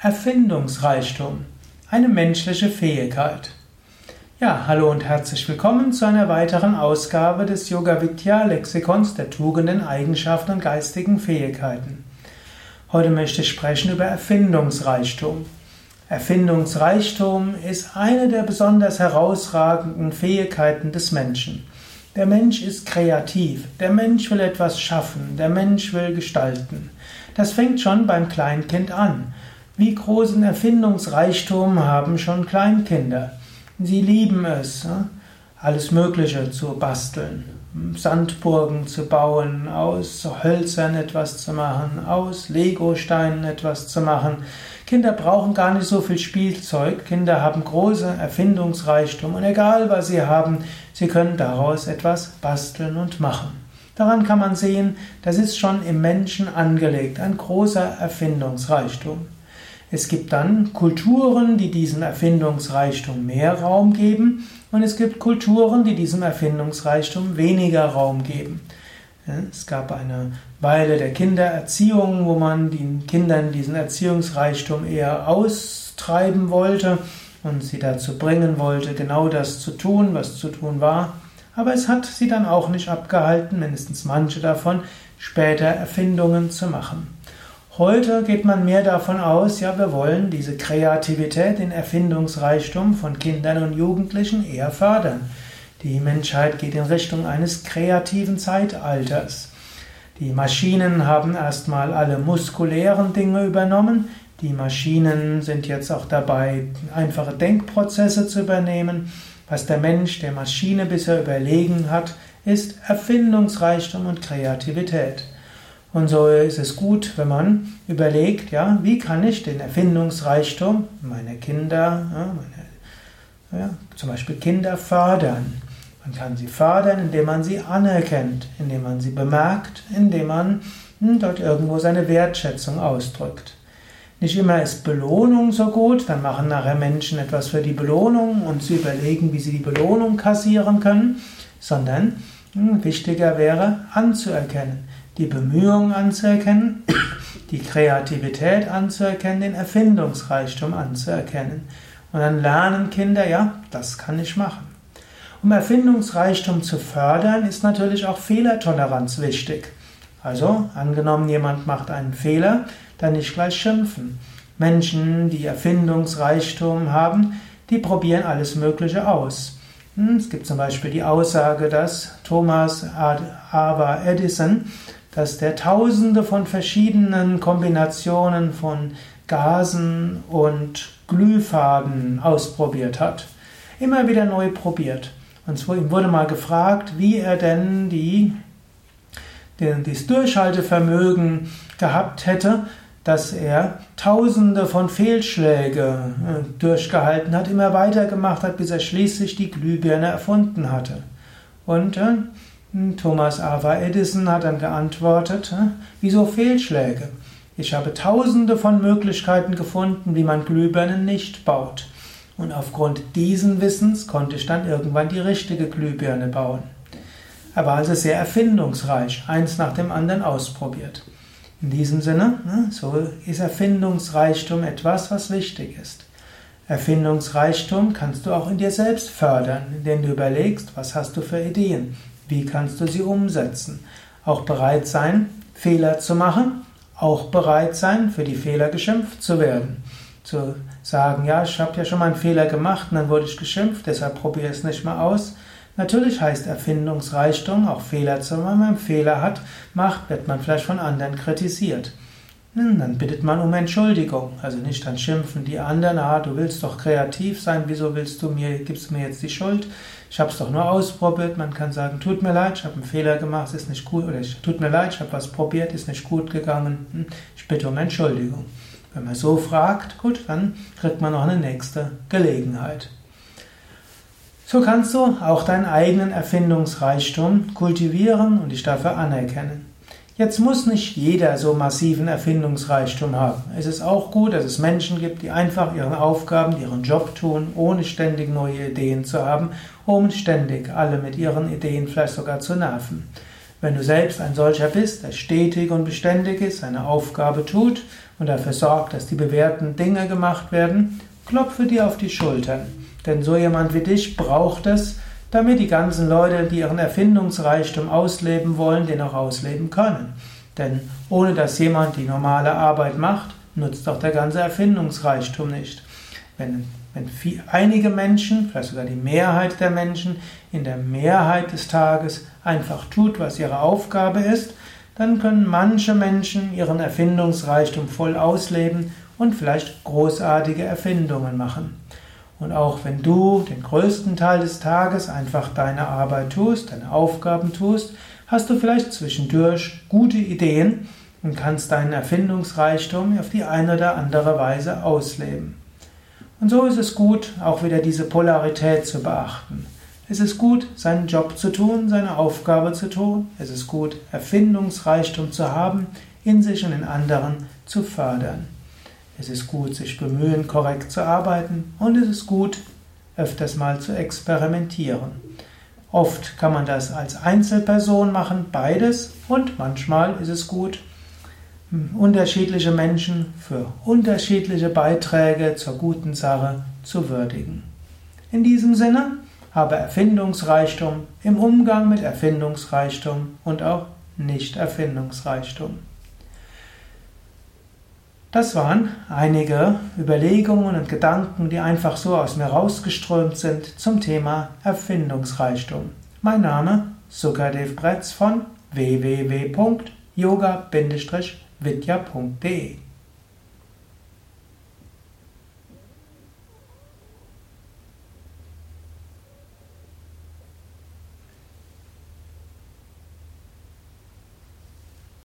Erfindungsreichtum. Eine menschliche Fähigkeit. Ja, hallo und herzlich willkommen zu einer weiteren Ausgabe des Yoga Vidya Lexikons der Tugenden, Eigenschaften und geistigen Fähigkeiten. Heute möchte ich sprechen über Erfindungsreichtum. Erfindungsreichtum ist eine der besonders herausragenden Fähigkeiten des Menschen. Der Mensch ist kreativ, der Mensch will etwas schaffen, der Mensch will gestalten. Das fängt schon beim Kleinkind an. Wie großen Erfindungsreichtum haben schon Kleinkinder? Sie lieben es, alles Mögliche zu basteln, Sandburgen zu bauen, aus Hölzern etwas zu machen, aus Legosteinen etwas zu machen. Kinder brauchen gar nicht so viel Spielzeug. Kinder haben große Erfindungsreichtum und egal was sie haben, sie können daraus etwas basteln und machen. Daran kann man sehen, das ist schon im Menschen angelegt, ein großer Erfindungsreichtum. Es gibt dann Kulturen, die diesem Erfindungsreichtum mehr Raum geben und es gibt Kulturen, die diesem Erfindungsreichtum weniger Raum geben. Es gab eine Weile der Kindererziehung, wo man den Kindern diesen Erziehungsreichtum eher austreiben wollte und sie dazu bringen wollte, genau das zu tun, was zu tun war. Aber es hat sie dann auch nicht abgehalten, mindestens manche davon, später Erfindungen zu machen. Heute geht man mehr davon aus, ja, wir wollen diese Kreativität, den Erfindungsreichtum von Kindern und Jugendlichen eher fördern. Die Menschheit geht in Richtung eines kreativen Zeitalters. Die Maschinen haben erstmal alle muskulären Dinge übernommen. Die Maschinen sind jetzt auch dabei, einfache Denkprozesse zu übernehmen. Was der Mensch der Maschine bisher überlegen hat, ist Erfindungsreichtum und Kreativität. Und so ist es gut, wenn man überlegt, ja, wie kann ich den Erfindungsreichtum meiner Kinder, ja, meine, ja, zum Beispiel Kinder fördern. Man kann sie fördern, indem man sie anerkennt, indem man sie bemerkt, indem man hm, dort irgendwo seine Wertschätzung ausdrückt. Nicht immer ist Belohnung so gut, dann machen nachher Menschen etwas für die Belohnung und sie überlegen, wie sie die Belohnung kassieren können, sondern hm, wichtiger wäre anzuerkennen die Bemühungen anzuerkennen, die Kreativität anzuerkennen, den Erfindungsreichtum anzuerkennen. Und dann lernen Kinder, ja, das kann ich machen. Um Erfindungsreichtum zu fördern, ist natürlich auch Fehlertoleranz wichtig. Also, angenommen, jemand macht einen Fehler, dann nicht gleich schimpfen. Menschen, die Erfindungsreichtum haben, die probieren alles Mögliche aus. Hm, es gibt zum Beispiel die Aussage, dass Thomas Ava Edison dass der tausende von verschiedenen Kombinationen von Gasen und Glühfaden ausprobiert hat. Immer wieder neu probiert. Und ihm wurde mal gefragt, wie er denn die, den, das Durchhaltevermögen gehabt hätte, dass er tausende von Fehlschläge äh, durchgehalten hat, immer weitergemacht hat, bis er schließlich die Glühbirne erfunden hatte. Und äh, Thomas Ava Edison hat dann geantwortet, wieso Fehlschläge? Ich habe tausende von Möglichkeiten gefunden, wie man Glühbirnen nicht baut. Und aufgrund diesen Wissens konnte ich dann irgendwann die richtige Glühbirne bauen. Er war also sehr erfindungsreich, eins nach dem anderen ausprobiert. In diesem Sinne, so ist Erfindungsreichtum etwas, was wichtig ist. Erfindungsreichtum kannst du auch in dir selbst fördern, indem du überlegst, was hast du für Ideen, wie kannst du sie umsetzen? Auch bereit sein, Fehler zu machen, auch bereit sein, für die Fehler geschimpft zu werden. Zu sagen, ja, ich habe ja schon mal einen Fehler gemacht und dann wurde ich geschimpft, deshalb probiere es nicht mehr aus. Natürlich heißt Erfindungsreichtum auch Fehler zu machen. Wenn man einen Fehler hat, macht, wird man vielleicht von anderen kritisiert. Hm, dann bittet man um Entschuldigung. Also nicht dann schimpfen die anderen, ah, du willst doch kreativ sein, wieso willst du mir, gibst du mir jetzt die Schuld? Ich habe es doch nur ausprobiert. Man kann sagen, tut mir leid, ich habe einen Fehler gemacht, ist nicht gut, oder tut mir leid, ich habe was probiert, ist nicht gut gegangen. Hm, ich bitte um Entschuldigung. Wenn man so fragt, gut, dann kriegt man noch eine nächste Gelegenheit. So kannst du auch deinen eigenen Erfindungsreichtum kultivieren und dich dafür anerkennen. Jetzt muss nicht jeder so massiven Erfindungsreichtum haben. Es ist auch gut, dass es Menschen gibt, die einfach ihren Aufgaben, ihren Job tun, ohne ständig neue Ideen zu haben, um ständig alle mit ihren Ideen vielleicht sogar zu nerven. Wenn du selbst ein solcher bist, der stetig und beständig ist, seine Aufgabe tut und dafür sorgt, dass die bewährten Dinge gemacht werden, klopfe dir auf die Schultern. Denn so jemand wie dich braucht es, damit die ganzen Leute, die ihren Erfindungsreichtum ausleben wollen, den auch ausleben können. Denn ohne dass jemand die normale Arbeit macht, nutzt auch der ganze Erfindungsreichtum nicht. Wenn, wenn viel, einige Menschen, vielleicht sogar die Mehrheit der Menschen, in der Mehrheit des Tages einfach tut, was ihre Aufgabe ist, dann können manche Menschen ihren Erfindungsreichtum voll ausleben und vielleicht großartige Erfindungen machen. Und auch wenn du den größten Teil des Tages einfach deine Arbeit tust, deine Aufgaben tust, hast du vielleicht zwischendurch gute Ideen und kannst deinen Erfindungsreichtum auf die eine oder andere Weise ausleben. Und so ist es gut, auch wieder diese Polarität zu beachten. Es ist gut, seinen Job zu tun, seine Aufgabe zu tun. Es ist gut, Erfindungsreichtum zu haben, in sich und in anderen zu fördern. Es ist gut, sich bemühen, korrekt zu arbeiten. Und es ist gut, öfters mal zu experimentieren. Oft kann man das als Einzelperson machen, beides. Und manchmal ist es gut, unterschiedliche Menschen für unterschiedliche Beiträge zur guten Sache zu würdigen. In diesem Sinne, habe Erfindungsreichtum im Umgang mit Erfindungsreichtum und auch Nicht-Erfindungsreichtum. Das waren einige Überlegungen und Gedanken, die einfach so aus mir rausgeströmt sind zum Thema Erfindungsreichtum. Mein Name Sukadev Bretz von www.yoga-vidya.de